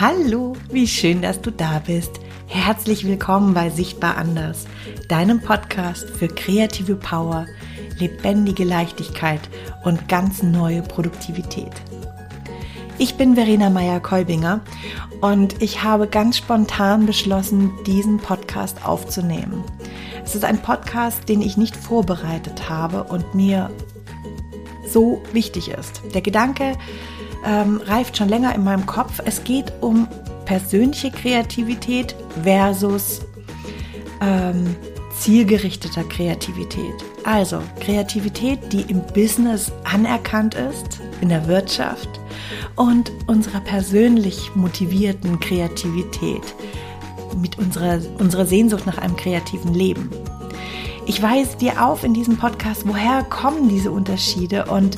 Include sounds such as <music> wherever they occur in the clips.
Hallo, wie schön, dass du da bist. Herzlich willkommen bei Sichtbar Anders, deinem Podcast für kreative Power, lebendige Leichtigkeit und ganz neue Produktivität. Ich bin Verena Meyer-Kolbinger und ich habe ganz spontan beschlossen, diesen Podcast aufzunehmen. Es ist ein Podcast, den ich nicht vorbereitet habe und mir so wichtig ist. Der Gedanke, ähm, reift schon länger in meinem Kopf. Es geht um persönliche Kreativität versus ähm, zielgerichteter Kreativität. Also Kreativität, die im Business anerkannt ist, in der Wirtschaft und unserer persönlich motivierten Kreativität mit unserer, unserer Sehnsucht nach einem kreativen Leben. Ich weise dir auf in diesem Podcast, woher kommen diese Unterschiede und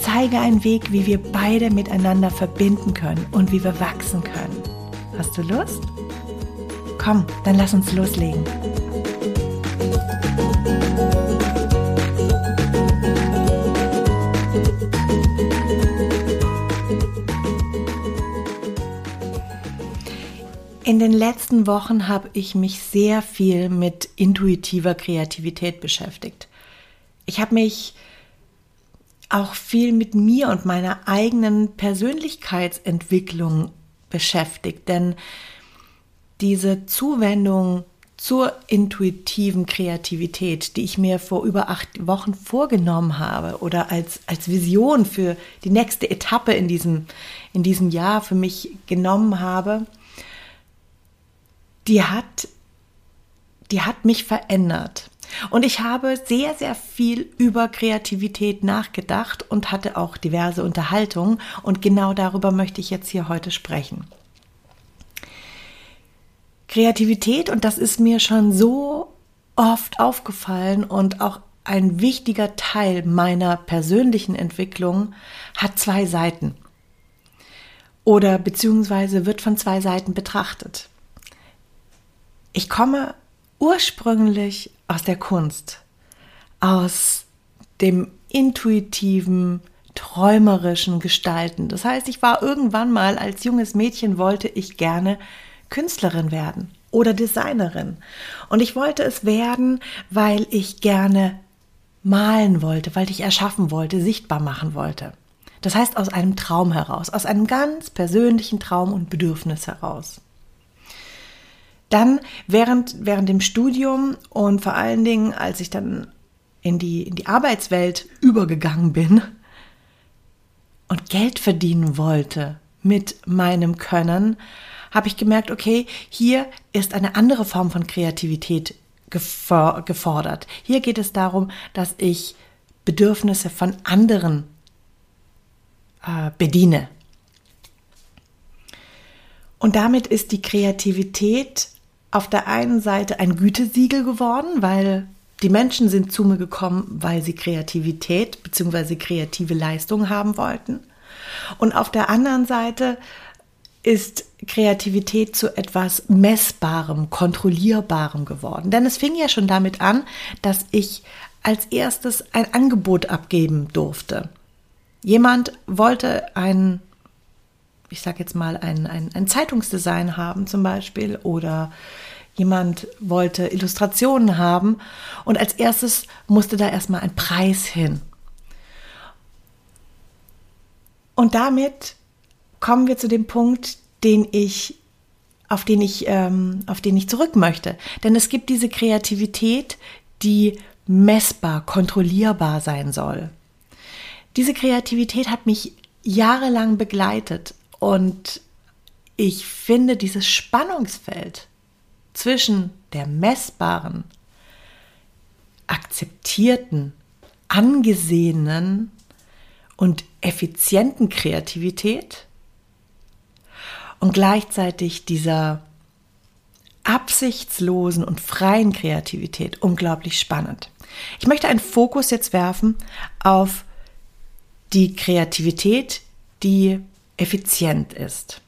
zeige einen Weg, wie wir beide miteinander verbinden können und wie wir wachsen können. Hast du Lust? Komm, dann lass uns loslegen. In den letzten Wochen habe ich mich sehr viel mit intuitiver Kreativität beschäftigt. Ich habe mich auch viel mit mir und meiner eigenen Persönlichkeitsentwicklung beschäftigt, denn diese Zuwendung zur intuitiven Kreativität, die ich mir vor über acht Wochen vorgenommen habe oder als, als Vision für die nächste Etappe in diesem, in diesem Jahr für mich genommen habe, die hat, die hat mich verändert. Und ich habe sehr, sehr viel über Kreativität nachgedacht und hatte auch diverse Unterhaltungen. Und genau darüber möchte ich jetzt hier heute sprechen. Kreativität, und das ist mir schon so oft aufgefallen und auch ein wichtiger Teil meiner persönlichen Entwicklung, hat zwei Seiten. Oder beziehungsweise wird von zwei Seiten betrachtet. Ich komme ursprünglich aus der Kunst, aus dem intuitiven, träumerischen Gestalten. Das heißt, ich war irgendwann mal als junges Mädchen wollte ich gerne Künstlerin werden oder Designerin. Und ich wollte es werden, weil ich gerne malen wollte, weil ich erschaffen wollte, sichtbar machen wollte. Das heißt aus einem Traum heraus, aus einem ganz persönlichen Traum und Bedürfnis heraus. Dann während, während dem Studium und vor allen Dingen, als ich dann in die, in die Arbeitswelt übergegangen bin und Geld verdienen wollte mit meinem Können, habe ich gemerkt, okay, hier ist eine andere Form von Kreativität gefordert. Hier geht es darum, dass ich Bedürfnisse von anderen äh, bediene. Und damit ist die Kreativität auf der einen Seite ein Gütesiegel geworden, weil die Menschen sind zu mir gekommen, weil sie Kreativität bzw. kreative Leistungen haben wollten. Und auf der anderen Seite ist Kreativität zu etwas Messbarem, Kontrollierbarem geworden. Denn es fing ja schon damit an, dass ich als erstes ein Angebot abgeben durfte. Jemand wollte ein ich sage jetzt mal, ein, ein, ein Zeitungsdesign haben zum Beispiel oder jemand wollte Illustrationen haben und als erstes musste da erstmal ein Preis hin. Und damit kommen wir zu dem Punkt, den ich, auf den ich, ähm, auf den ich zurück möchte. Denn es gibt diese Kreativität, die messbar, kontrollierbar sein soll. Diese Kreativität hat mich jahrelang begleitet und ich finde dieses Spannungsfeld zwischen der messbaren, akzeptierten, angesehenen und effizienten Kreativität und gleichzeitig dieser absichtslosen und freien Kreativität unglaublich spannend. Ich möchte einen Fokus jetzt werfen auf die Kreativität, die effizient ist.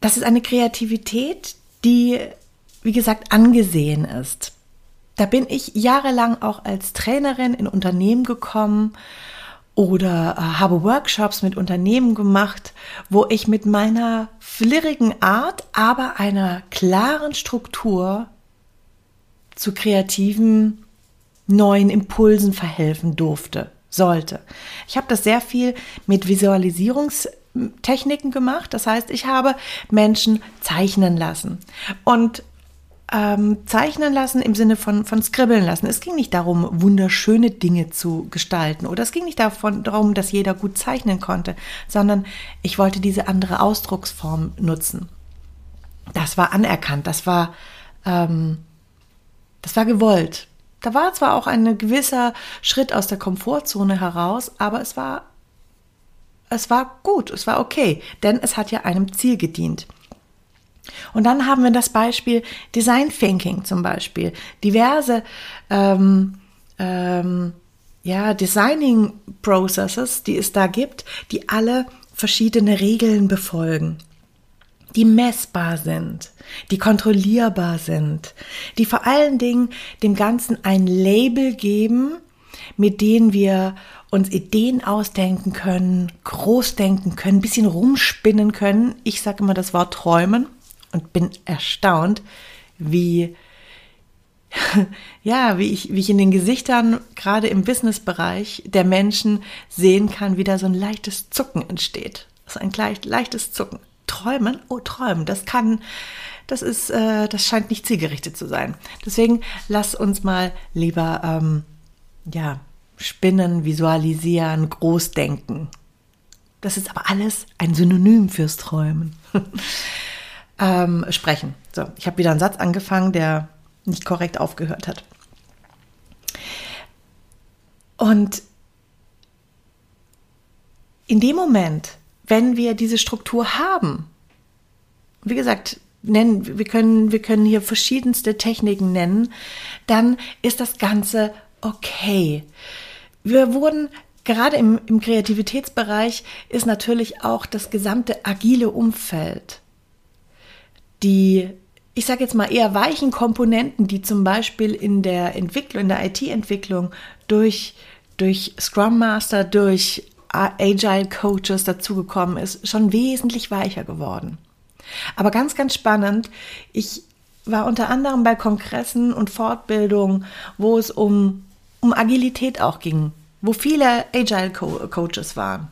Das ist eine Kreativität, die, wie gesagt, angesehen ist. Da bin ich jahrelang auch als Trainerin in Unternehmen gekommen oder äh, habe Workshops mit Unternehmen gemacht, wo ich mit meiner flirrigen Art, aber einer klaren Struktur zu kreativen neuen Impulsen verhelfen durfte, sollte. Ich habe das sehr viel mit Visualisierungstechniken gemacht. Das heißt, ich habe Menschen zeichnen lassen. Und ähm, zeichnen lassen im Sinne von, von skribbeln lassen. Es ging nicht darum, wunderschöne Dinge zu gestalten oder es ging nicht davon, darum, dass jeder gut zeichnen konnte, sondern ich wollte diese andere Ausdrucksform nutzen. Das war anerkannt, das war, ähm, das war gewollt. Da war zwar auch ein gewisser Schritt aus der Komfortzone heraus, aber es war, es war gut, es war okay, denn es hat ja einem Ziel gedient. Und dann haben wir das Beispiel Design Thinking zum Beispiel. Diverse ähm, ähm, ja, Designing Processes, die es da gibt, die alle verschiedene Regeln befolgen, die messbar sind, die kontrollierbar sind, die vor allen Dingen dem Ganzen ein Label geben, mit denen wir uns Ideen ausdenken können, groß denken können, ein bisschen rumspinnen können. Ich sage immer das Wort träumen und bin erstaunt, wie <laughs> ja, wie ich, wie ich in den Gesichtern, gerade im Businessbereich der Menschen sehen kann, wie da so ein leichtes Zucken entsteht. So ein leicht, leichtes Zucken. Träumen? Oh, träumen. Das kann, das ist, äh, das scheint nicht zielgerichtet zu sein. Deswegen lass uns mal lieber, ähm, ja, spinnen, visualisieren, großdenken. Das ist aber alles ein Synonym fürs Träumen. <laughs> ähm, sprechen. So, ich habe wieder einen Satz angefangen, der nicht korrekt aufgehört hat. Und in dem Moment, wenn wir diese Struktur haben, wie gesagt, nennen, wir können, wir können hier verschiedenste Techniken nennen, dann ist das Ganze okay. Wir wurden gerade im, im Kreativitätsbereich ist natürlich auch das gesamte agile Umfeld die, ich sage jetzt mal eher weichen Komponenten, die zum Beispiel in der Entwicklung, in der IT-Entwicklung durch, durch Scrum Master, durch Agile Coaches dazugekommen ist, schon wesentlich weicher geworden. Aber ganz, ganz spannend, ich war unter anderem bei Kongressen und Fortbildungen, wo es um, um Agilität auch ging, wo viele Agile Co Coaches waren.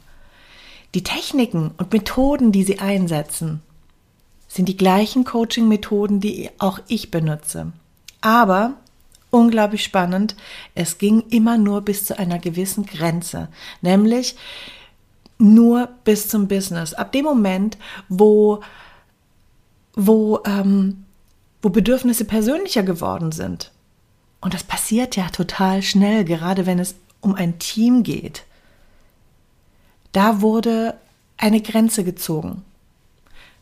Die Techniken und Methoden, die sie einsetzen, sind die gleichen Coaching-Methoden, die auch ich benutze. Aber unglaublich spannend, es ging immer nur bis zu einer gewissen Grenze, nämlich nur bis zum Business. Ab dem Moment, wo, wo, ähm, wo Bedürfnisse persönlicher geworden sind. Und das passiert ja total schnell, gerade wenn es um ein Team geht. Da wurde eine Grenze gezogen.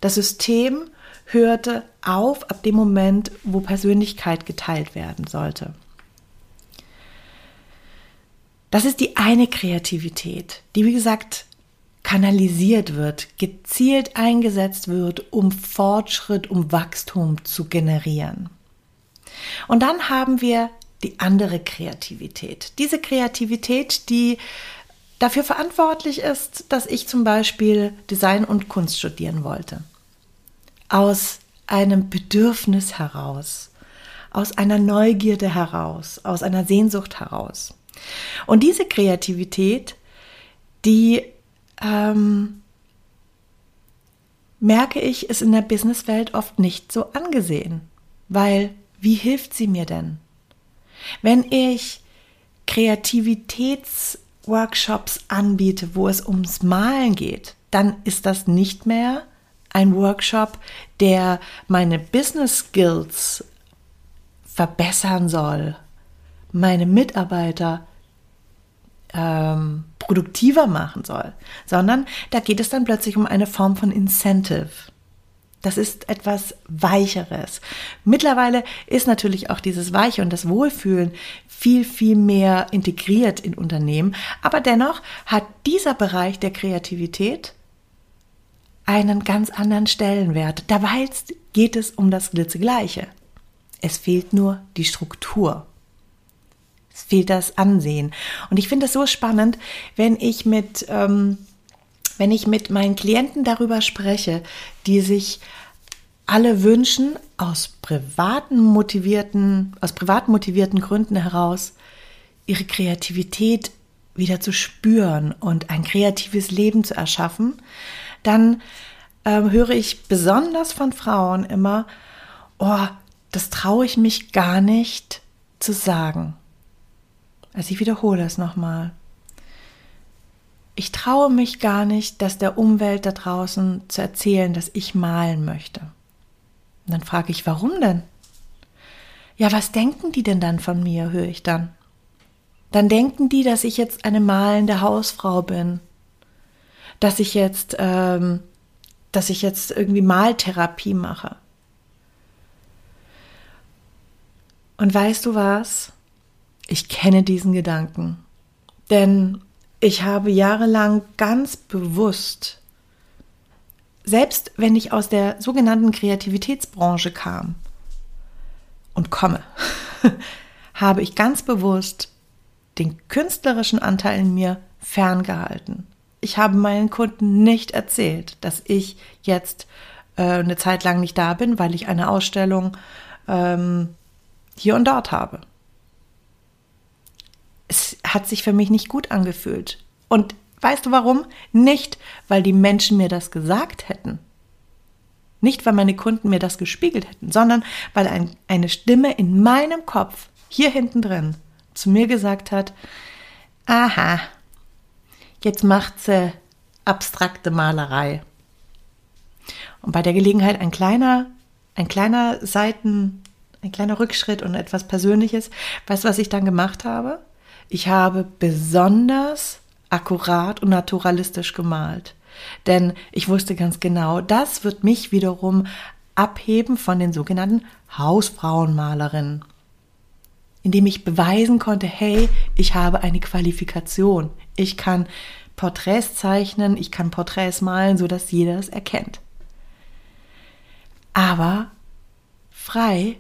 Das System hörte auf ab dem Moment, wo Persönlichkeit geteilt werden sollte. Das ist die eine Kreativität, die wie gesagt kanalisiert wird, gezielt eingesetzt wird, um Fortschritt, um Wachstum zu generieren. Und dann haben wir die andere Kreativität. Diese Kreativität, die dafür verantwortlich ist, dass ich zum Beispiel Design und Kunst studieren wollte aus einem Bedürfnis heraus, aus einer Neugierde heraus, aus einer Sehnsucht heraus. Und diese Kreativität, die ähm, merke ich, ist in der Businesswelt oft nicht so angesehen, weil wie hilft sie mir denn? Wenn ich Kreativitätsworkshops anbiete, wo es ums Malen geht, dann ist das nicht mehr ein Workshop, der meine Business Skills verbessern soll, meine Mitarbeiter ähm, produktiver machen soll, sondern da geht es dann plötzlich um eine Form von Incentive. Das ist etwas Weicheres. Mittlerweile ist natürlich auch dieses Weiche und das Wohlfühlen viel, viel mehr integriert in Unternehmen. Aber dennoch hat dieser Bereich der Kreativität einen ganz anderen Stellenwert. Dabei geht es um das Glitzegleiche. Es fehlt nur die Struktur. Es fehlt das Ansehen. Und ich finde es so spannend, wenn ich mit, ähm, wenn ich mit meinen Klienten darüber spreche, die sich alle wünschen, aus privaten motivierten, aus privat motivierten Gründen heraus, ihre Kreativität wieder zu spüren und ein kreatives Leben zu erschaffen, dann äh, höre ich besonders von Frauen immer, oh, das traue ich mich gar nicht zu sagen. Also ich wiederhole es nochmal. Ich traue mich gar nicht, das der Umwelt da draußen zu erzählen, dass ich malen möchte. Und dann frage ich, warum denn? Ja, was denken die denn dann von mir, höre ich dann. Dann denken die, dass ich jetzt eine malende Hausfrau bin. Dass ich jetzt, ähm, dass ich jetzt irgendwie Maltherapie mache. Und weißt du was? Ich kenne diesen Gedanken. Denn ich habe jahrelang ganz bewusst, selbst wenn ich aus der sogenannten Kreativitätsbranche kam und komme, <laughs> habe ich ganz bewusst den künstlerischen Anteil in mir ferngehalten. Ich habe meinen Kunden nicht erzählt, dass ich jetzt äh, eine Zeit lang nicht da bin, weil ich eine Ausstellung ähm, hier und dort habe. Es hat sich für mich nicht gut angefühlt. Und weißt du warum? Nicht, weil die Menschen mir das gesagt hätten. Nicht, weil meine Kunden mir das gespiegelt hätten, sondern weil ein, eine Stimme in meinem Kopf hier hinten drin zu mir gesagt hat, aha, jetzt macht sie abstrakte Malerei. Und bei der Gelegenheit ein kleiner, ein kleiner Seiten, ein kleiner Rückschritt und etwas Persönliches. Weißt du, was ich dann gemacht habe? Ich habe besonders akkurat und naturalistisch gemalt. Denn ich wusste ganz genau, das wird mich wiederum abheben von den sogenannten Hausfrauenmalerinnen. Indem ich beweisen konnte, hey, ich habe eine Qualifikation. Ich kann Porträts zeichnen, ich kann Porträts malen, sodass jeder es erkennt. Aber frei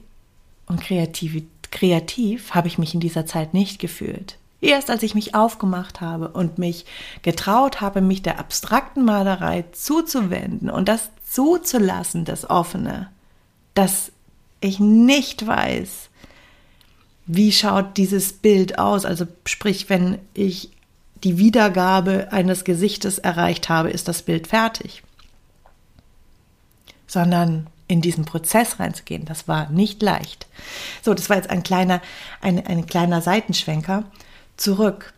und kreativ, kreativ habe ich mich in dieser Zeit nicht gefühlt. Erst als ich mich aufgemacht habe und mich getraut habe, mich der abstrakten Malerei zuzuwenden und das zuzulassen, das Offene, dass ich nicht weiß, wie schaut dieses Bild aus. Also sprich, wenn ich die Wiedergabe eines Gesichtes erreicht habe, ist das Bild fertig. Sondern in diesen Prozess reinzugehen. Das war nicht leicht. So, das war jetzt ein kleiner, ein, ein kleiner Seitenschwenker zurück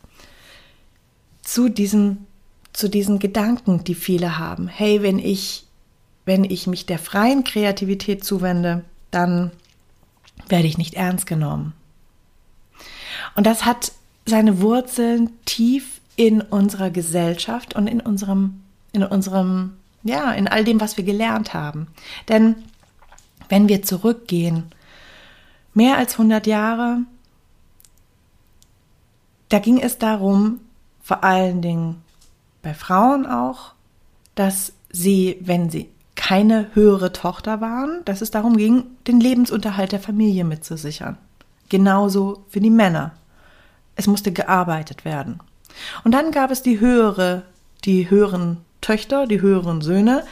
zu diesen, zu diesen Gedanken, die viele haben. Hey, wenn ich, wenn ich mich der freien Kreativität zuwende, dann werde ich nicht ernst genommen. Und das hat seine Wurzeln tief in unserer Gesellschaft und in unserem, in unserem ja, in all dem, was wir gelernt haben. Denn wenn wir zurückgehen, mehr als 100 Jahre, da ging es darum, vor allen Dingen bei Frauen auch, dass sie, wenn sie keine höhere Tochter waren, dass es darum ging, den Lebensunterhalt der Familie mitzusichern. Genauso für die Männer. Es musste gearbeitet werden. Und dann gab es die höhere, die höheren Töchter, die höheren Söhne.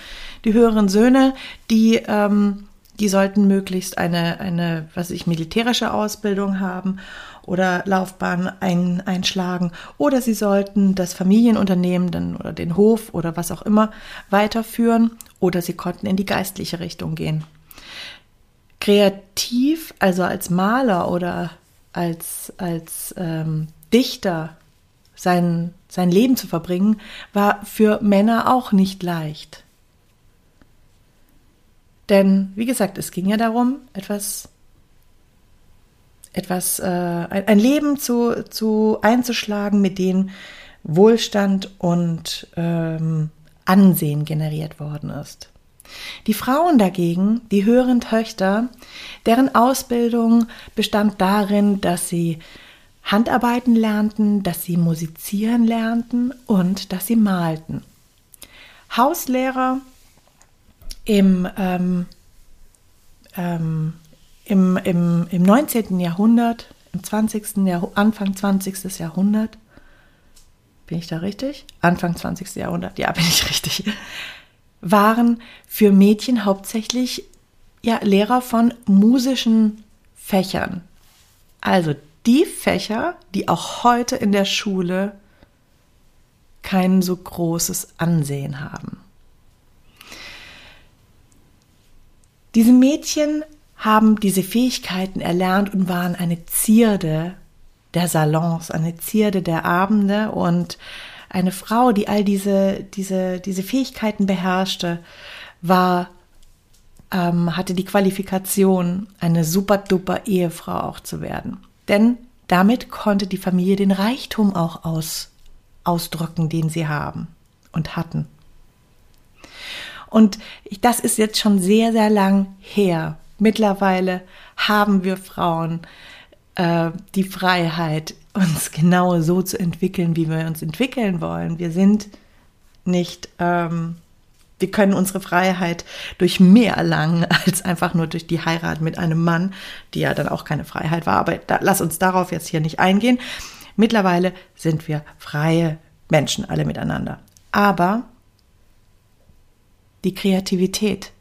Die höheren Söhne, die, ähm, die sollten möglichst eine, eine, was ich, militärische Ausbildung haben oder Laufbahn ein, einschlagen oder sie sollten das Familienunternehmen dann oder den Hof oder was auch immer weiterführen oder sie konnten in die geistliche Richtung gehen. Kreativ, also als Maler oder als, als ähm, Dichter sein, sein Leben zu verbringen, war für Männer auch nicht leicht. Denn, wie gesagt, es ging ja darum, etwas, etwas, äh, ein, Leben zu, zu einzuschlagen, mit dem Wohlstand und ähm, Ansehen generiert worden ist. Die Frauen dagegen, die höheren Töchter, deren Ausbildung bestand darin, dass sie Handarbeiten lernten, dass sie musizieren lernten und dass sie malten. Hauslehrer im, ähm, ähm, im, im, im 19. Jahrhundert im 20. Jahr, Anfang 20. Jahrhundert, bin ich da richtig? Anfang 20. Jahrhundert, ja, <laughs> bin ich richtig, waren für Mädchen hauptsächlich ja, Lehrer von musischen Fächern. Also die Fächer, die auch heute in der Schule kein so großes Ansehen haben. Diese Mädchen haben diese Fähigkeiten erlernt und waren eine Zierde der Salons, eine Zierde der Abende und eine Frau, die all diese, diese, diese Fähigkeiten beherrschte, war, ähm, hatte die Qualifikation, eine super duper Ehefrau auch zu werden. Denn damit konnte die Familie den Reichtum auch aus, ausdrücken, den sie haben und hatten. Und das ist jetzt schon sehr, sehr lang her. Mittlerweile haben wir Frauen äh, die Freiheit, uns genau so zu entwickeln, wie wir uns entwickeln wollen. Wir sind nicht, ähm, wir können unsere Freiheit durch mehr erlangen <laughs> als einfach nur durch die Heirat mit einem Mann, die ja dann auch keine Freiheit war. Aber da, lass uns darauf jetzt hier nicht eingehen. Mittlerweile sind wir freie Menschen alle miteinander. Aber die Kreativität,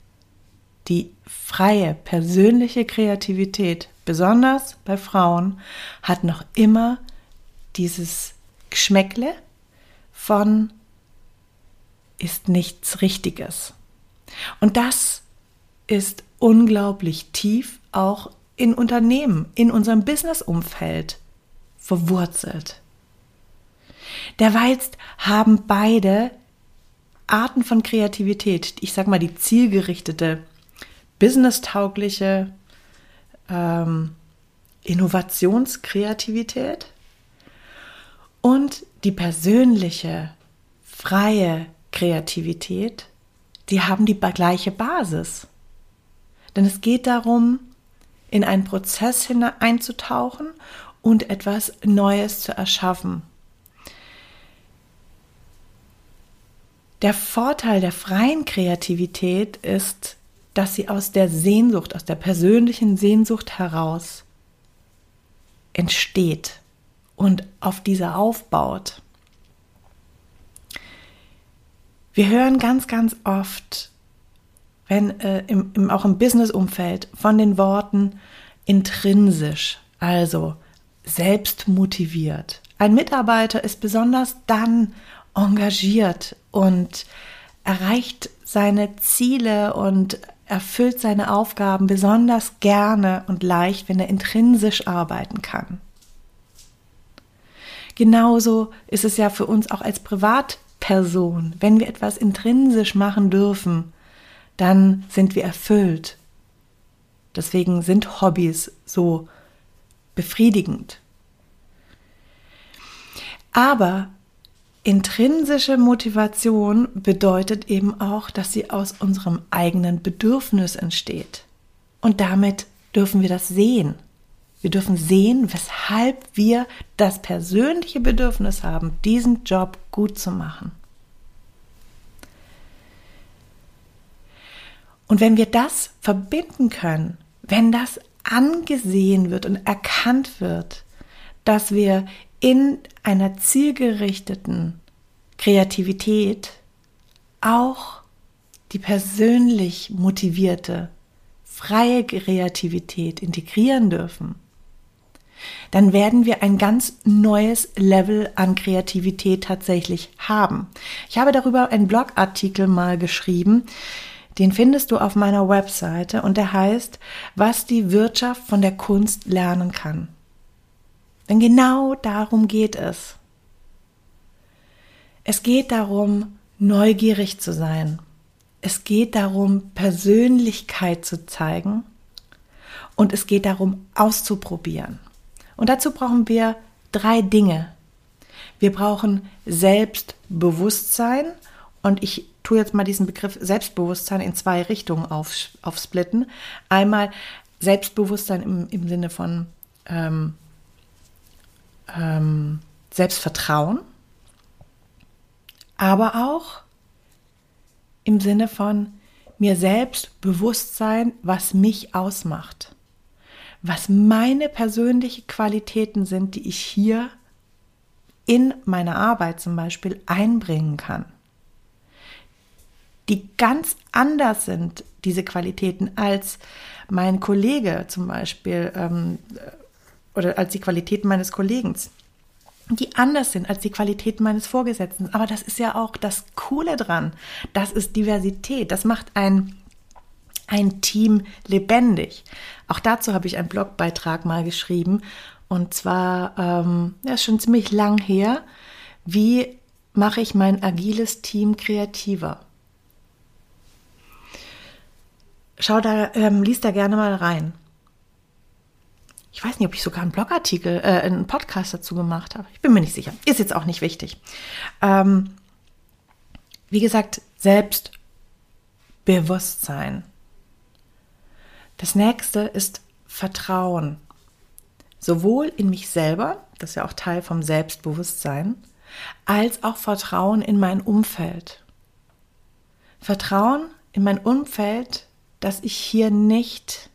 die freie persönliche Kreativität besonders bei Frauen, hat noch immer dieses Geschmäckle von ist nichts Richtiges. Und das ist unglaublich tief auch in Unternehmen, in unserem Businessumfeld verwurzelt. Derweil haben beide Arten von Kreativität, ich sag mal die zielgerichtete, businesstaugliche ähm, Innovationskreativität und die persönliche, freie Kreativität, die haben die gleiche Basis. Denn es geht darum, in einen Prozess hineinzutauchen und etwas Neues zu erschaffen. Der Vorteil der freien Kreativität ist, dass sie aus der Sehnsucht, aus der persönlichen Sehnsucht heraus entsteht und auf dieser aufbaut. Wir hören ganz, ganz oft, wenn äh, im, im, auch im Business-Umfeld von den Worten intrinsisch, also selbst motiviert. Ein Mitarbeiter ist besonders dann engagiert und erreicht seine Ziele und erfüllt seine Aufgaben besonders gerne und leicht, wenn er intrinsisch arbeiten kann. Genauso ist es ja für uns auch als Privatperson. Wenn wir etwas intrinsisch machen dürfen, dann sind wir erfüllt. Deswegen sind Hobbys so befriedigend. Aber Intrinsische Motivation bedeutet eben auch, dass sie aus unserem eigenen Bedürfnis entsteht. Und damit dürfen wir das sehen. Wir dürfen sehen, weshalb wir das persönliche Bedürfnis haben, diesen Job gut zu machen. Und wenn wir das verbinden können, wenn das angesehen wird und erkannt wird, dass wir in einer zielgerichteten Kreativität auch die persönlich motivierte, freie Kreativität integrieren dürfen, dann werden wir ein ganz neues Level an Kreativität tatsächlich haben. Ich habe darüber einen Blogartikel mal geschrieben, den findest du auf meiner Webseite und der heißt, was die Wirtschaft von der Kunst lernen kann. Denn genau darum geht es. Es geht darum, neugierig zu sein. Es geht darum, Persönlichkeit zu zeigen. Und es geht darum, auszuprobieren. Und dazu brauchen wir drei Dinge. Wir brauchen Selbstbewusstsein. Und ich tue jetzt mal diesen Begriff Selbstbewusstsein in zwei Richtungen auf, aufsplitten. Einmal Selbstbewusstsein im, im Sinne von ähm, ähm, Selbstvertrauen, aber auch im Sinne von mir selbst Bewusstsein, was mich ausmacht. Was meine persönlichen Qualitäten sind, die ich hier in meine Arbeit zum Beispiel einbringen kann. Die ganz anders sind, diese Qualitäten, als mein Kollege zum Beispiel ähm, oder als die Qualitäten meines Kollegen, die anders sind als die Qualitäten meines Vorgesetzten. Aber das ist ja auch das Coole dran. Das ist Diversität. Das macht ein, ein Team lebendig. Auch dazu habe ich einen Blogbeitrag mal geschrieben und zwar, ähm, ja, schon ziemlich lang her, wie mache ich mein agiles Team kreativer? Schau da, ähm, lies da gerne mal rein. Ich weiß nicht, ob ich sogar einen Blogartikel, äh, einen Podcast dazu gemacht habe. Ich bin mir nicht sicher. Ist jetzt auch nicht wichtig. Ähm, wie gesagt, Selbstbewusstsein. Das nächste ist Vertrauen. Sowohl in mich selber, das ist ja auch Teil vom Selbstbewusstsein, als auch Vertrauen in mein Umfeld. Vertrauen in mein Umfeld, dass ich hier nicht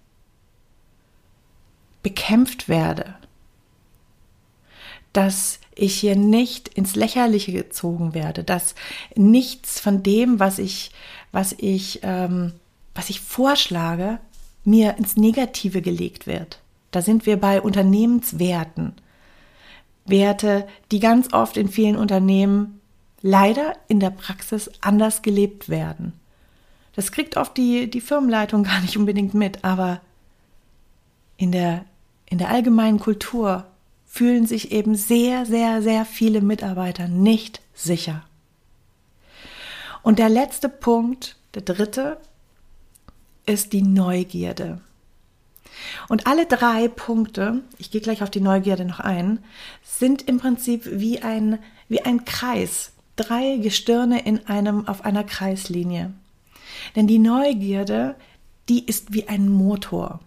bekämpft werde, dass ich hier nicht ins Lächerliche gezogen werde, dass nichts von dem, was ich, was ich, ähm, was ich vorschlage, mir ins Negative gelegt wird. Da sind wir bei Unternehmenswerten. Werte, die ganz oft in vielen Unternehmen leider in der Praxis anders gelebt werden. Das kriegt oft die, die Firmenleitung <laughs> gar nicht unbedingt mit, aber in der, in der allgemeinen Kultur fühlen sich eben sehr, sehr, sehr viele Mitarbeiter nicht sicher. Und der letzte Punkt, der dritte, ist die Neugierde. Und alle drei Punkte, ich gehe gleich auf die Neugierde noch ein, sind im Prinzip wie ein, wie ein Kreis. Drei Gestirne in einem, auf einer Kreislinie. Denn die Neugierde, die ist wie ein Motor.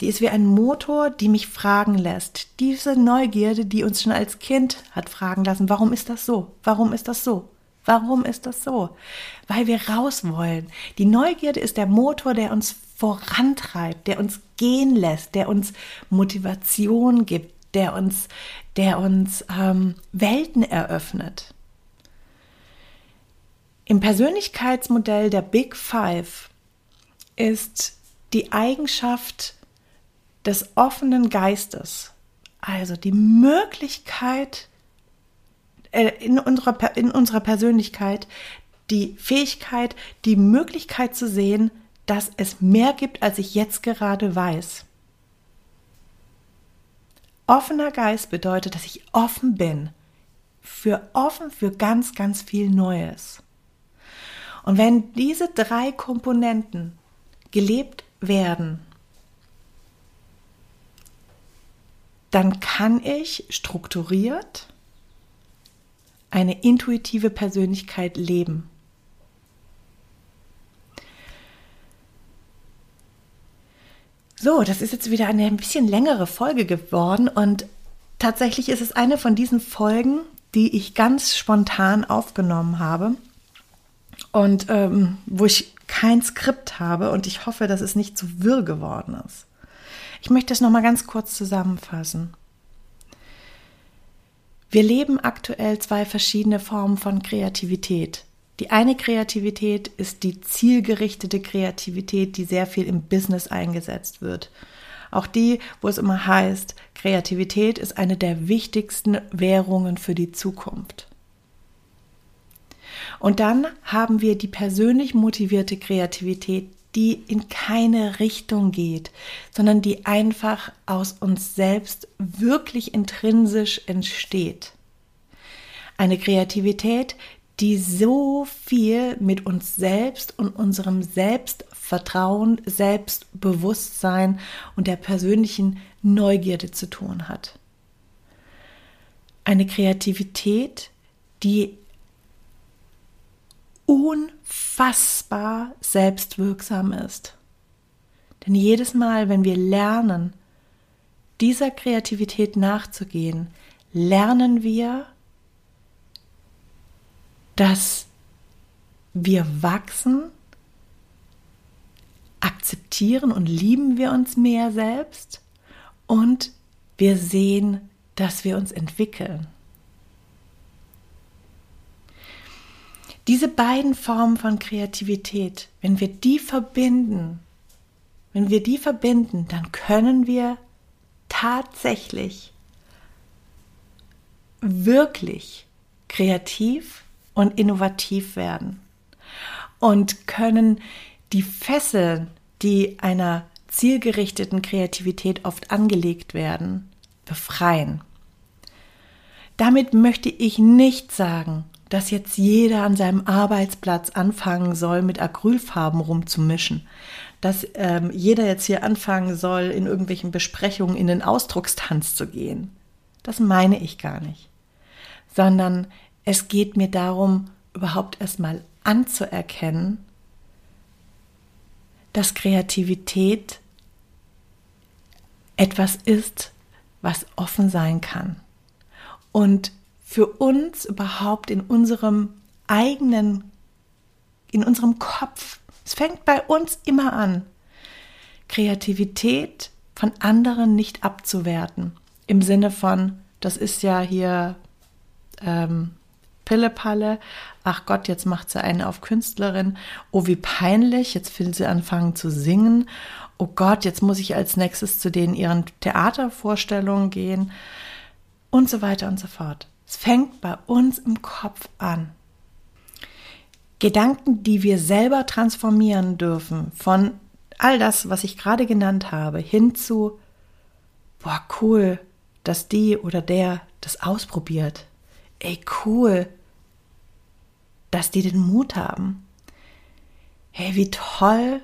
Die ist wie ein Motor, die mich fragen lässt. Diese Neugierde, die uns schon als Kind hat fragen lassen, warum ist das so? Warum ist das so? Warum ist das so? Weil wir raus wollen. Die Neugierde ist der Motor, der uns vorantreibt, der uns gehen lässt, der uns Motivation gibt, der uns, der uns ähm, Welten eröffnet. Im Persönlichkeitsmodell der Big Five ist die Eigenschaft des offenen Geistes, also die Möglichkeit äh, in, unserer, in unserer Persönlichkeit, die Fähigkeit, die Möglichkeit zu sehen, dass es mehr gibt, als ich jetzt gerade weiß. Offener Geist bedeutet, dass ich offen bin für offen für ganz, ganz viel Neues. Und wenn diese drei Komponenten gelebt werden, dann kann ich strukturiert eine intuitive Persönlichkeit leben. So, das ist jetzt wieder eine ein bisschen längere Folge geworden und tatsächlich ist es eine von diesen Folgen, die ich ganz spontan aufgenommen habe und ähm, wo ich kein Skript habe und ich hoffe, dass es nicht zu wirr geworden ist. Ich möchte es noch mal ganz kurz zusammenfassen. Wir leben aktuell zwei verschiedene Formen von Kreativität. Die eine Kreativität ist die zielgerichtete Kreativität, die sehr viel im Business eingesetzt wird. Auch die, wo es immer heißt, Kreativität ist eine der wichtigsten Währungen für die Zukunft. Und dann haben wir die persönlich motivierte Kreativität, die in keine Richtung geht, sondern die einfach aus uns selbst wirklich intrinsisch entsteht. Eine Kreativität, die so viel mit uns selbst und unserem Selbstvertrauen, Selbstbewusstsein und der persönlichen Neugierde zu tun hat. Eine Kreativität, die unfassbar selbstwirksam ist. Denn jedes Mal, wenn wir lernen, dieser Kreativität nachzugehen, lernen wir, dass wir wachsen, akzeptieren und lieben wir uns mehr selbst und wir sehen, dass wir uns entwickeln. Diese beiden Formen von Kreativität, wenn wir die verbinden, wenn wir die verbinden, dann können wir tatsächlich wirklich kreativ und innovativ werden und können die Fesseln, die einer zielgerichteten Kreativität oft angelegt werden, befreien. Damit möchte ich nicht sagen, dass jetzt jeder an seinem Arbeitsplatz anfangen soll, mit Acrylfarben rumzumischen. Dass ähm, jeder jetzt hier anfangen soll, in irgendwelchen Besprechungen in den Ausdruckstanz zu gehen. Das meine ich gar nicht. Sondern es geht mir darum, überhaupt erstmal anzuerkennen, dass Kreativität etwas ist, was offen sein kann. Und für uns überhaupt in unserem eigenen, in unserem Kopf. Es fängt bei uns immer an, Kreativität von anderen nicht abzuwerten. Im Sinne von, das ist ja hier ähm, Pillepalle, ach Gott, jetzt macht sie eine auf Künstlerin, oh wie peinlich, jetzt will sie anfangen zu singen, oh Gott, jetzt muss ich als nächstes zu denen ihren Theatervorstellungen gehen und so weiter und so fort. Es fängt bei uns im Kopf an. Gedanken, die wir selber transformieren dürfen, von all das, was ich gerade genannt habe, hin zu, boah, cool, dass die oder der das ausprobiert. Ey, cool, dass die den Mut haben. Hey, wie toll,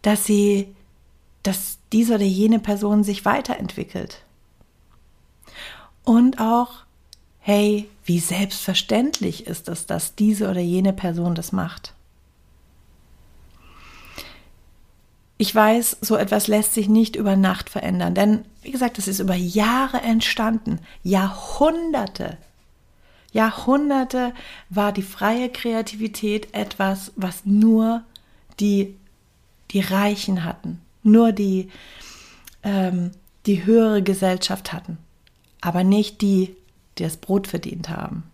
dass sie, dass diese oder jene Person sich weiterentwickelt. Und auch, hey, wie selbstverständlich ist es, dass diese oder jene Person das macht. Ich weiß, so etwas lässt sich nicht über Nacht verändern, denn wie gesagt, es ist über Jahre entstanden, Jahrhunderte. Jahrhunderte war die freie Kreativität etwas, was nur die, die Reichen hatten, nur die, ähm, die höhere Gesellschaft hatten aber nicht die, die das Brot verdient haben.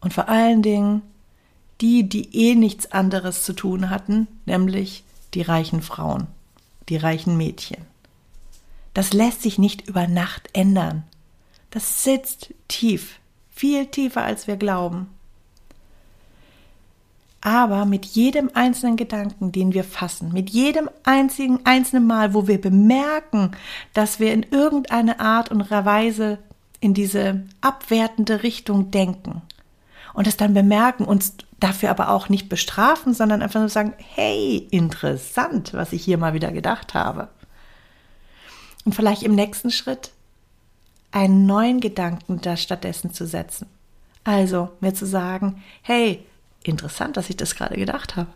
Und vor allen Dingen die, die eh nichts anderes zu tun hatten, nämlich die reichen Frauen, die reichen Mädchen. Das lässt sich nicht über Nacht ändern. Das sitzt tief, viel tiefer als wir glauben. Aber mit jedem einzelnen Gedanken, den wir fassen, mit jedem einzigen einzelnen Mal, wo wir bemerken, dass wir in irgendeine Art und Weise in diese abwertende Richtung denken und es dann bemerken, uns dafür aber auch nicht bestrafen, sondern einfach nur sagen, hey, interessant, was ich hier mal wieder gedacht habe. Und vielleicht im nächsten Schritt einen neuen Gedanken da stattdessen zu setzen. Also mir zu sagen, hey, interessant, dass ich das gerade gedacht habe.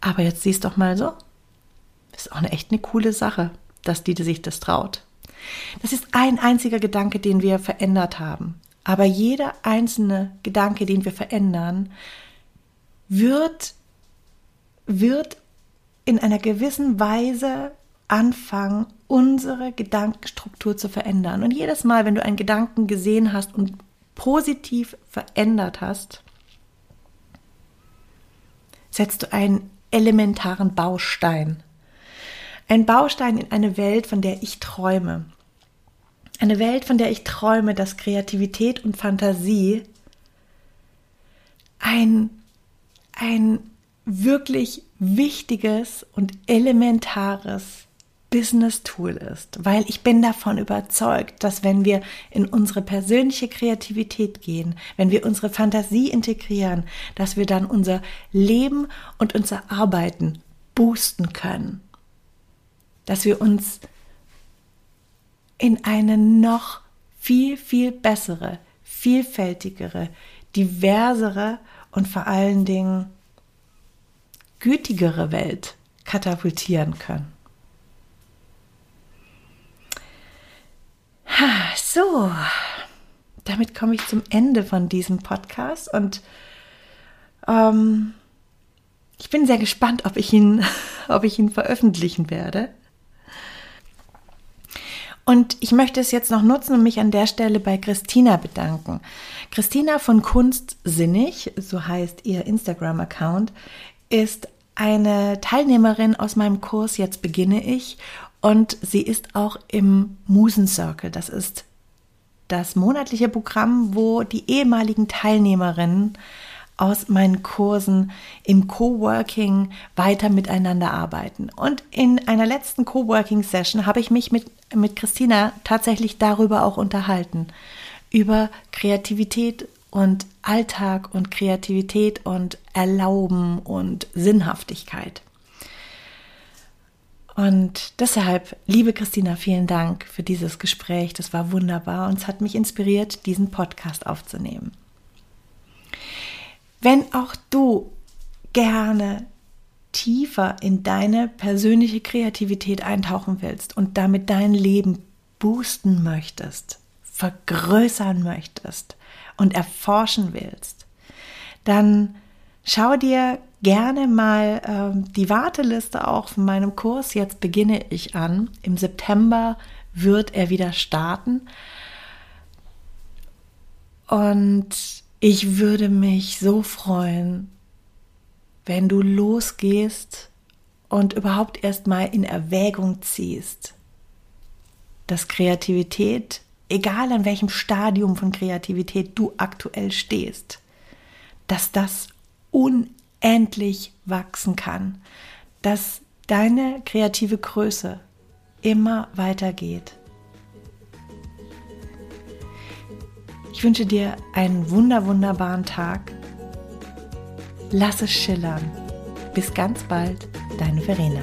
Aber jetzt siehst doch mal so. Ist auch eine echt eine coole Sache, dass die, die sich das traut. Das ist ein einziger Gedanke, den wir verändert haben. Aber jeder einzelne Gedanke, den wir verändern, wird, wird in einer gewissen Weise anfangen, unsere Gedankenstruktur zu verändern. Und jedes Mal, wenn du einen Gedanken gesehen hast und positiv verändert hast, setzt du einen elementaren Baustein. Ein Baustein in eine Welt, von der ich träume. Eine Welt, von der ich träume, dass Kreativität und Fantasie ein, ein wirklich wichtiges und elementares Business-Tool ist, weil ich bin davon überzeugt, dass wenn wir in unsere persönliche Kreativität gehen, wenn wir unsere Fantasie integrieren, dass wir dann unser Leben und unser Arbeiten boosten können, dass wir uns in eine noch viel, viel bessere, vielfältigere, diversere und vor allen Dingen gütigere Welt katapultieren können. So, damit komme ich zum Ende von diesem Podcast und ähm, ich bin sehr gespannt, ob ich ihn, <laughs> ob ich ihn veröffentlichen werde. Und ich möchte es jetzt noch nutzen und mich an der Stelle bei Christina bedanken. Christina von Kunstsinnig, so heißt ihr Instagram-Account, ist eine Teilnehmerin aus meinem Kurs Jetzt beginne ich und sie ist auch im Musencircle. Das ist das monatliche Programm, wo die ehemaligen Teilnehmerinnen aus meinen Kursen im Coworking weiter miteinander arbeiten. Und in einer letzten Coworking-Session habe ich mich mit, mit Christina tatsächlich darüber auch unterhalten. Über Kreativität und Alltag und Kreativität und Erlauben und Sinnhaftigkeit. Und deshalb, liebe Christina, vielen Dank für dieses Gespräch. Das war wunderbar und es hat mich inspiriert, diesen Podcast aufzunehmen. Wenn auch du gerne tiefer in deine persönliche Kreativität eintauchen willst und damit dein Leben boosten möchtest, vergrößern möchtest und erforschen willst, dann schau dir gerne mal äh, die Warteliste auch von meinem Kurs. Jetzt beginne ich an. Im September wird er wieder starten. Und ich würde mich so freuen, wenn du losgehst und überhaupt erstmal in Erwägung ziehst, dass Kreativität, egal an welchem Stadium von Kreativität du aktuell stehst, dass das unendlich wachsen kann, dass deine kreative Größe immer weitergeht Ich wünsche dir einen wunder wunderbaren Tag. Lass es schillern. Bis ganz bald, deine Verena.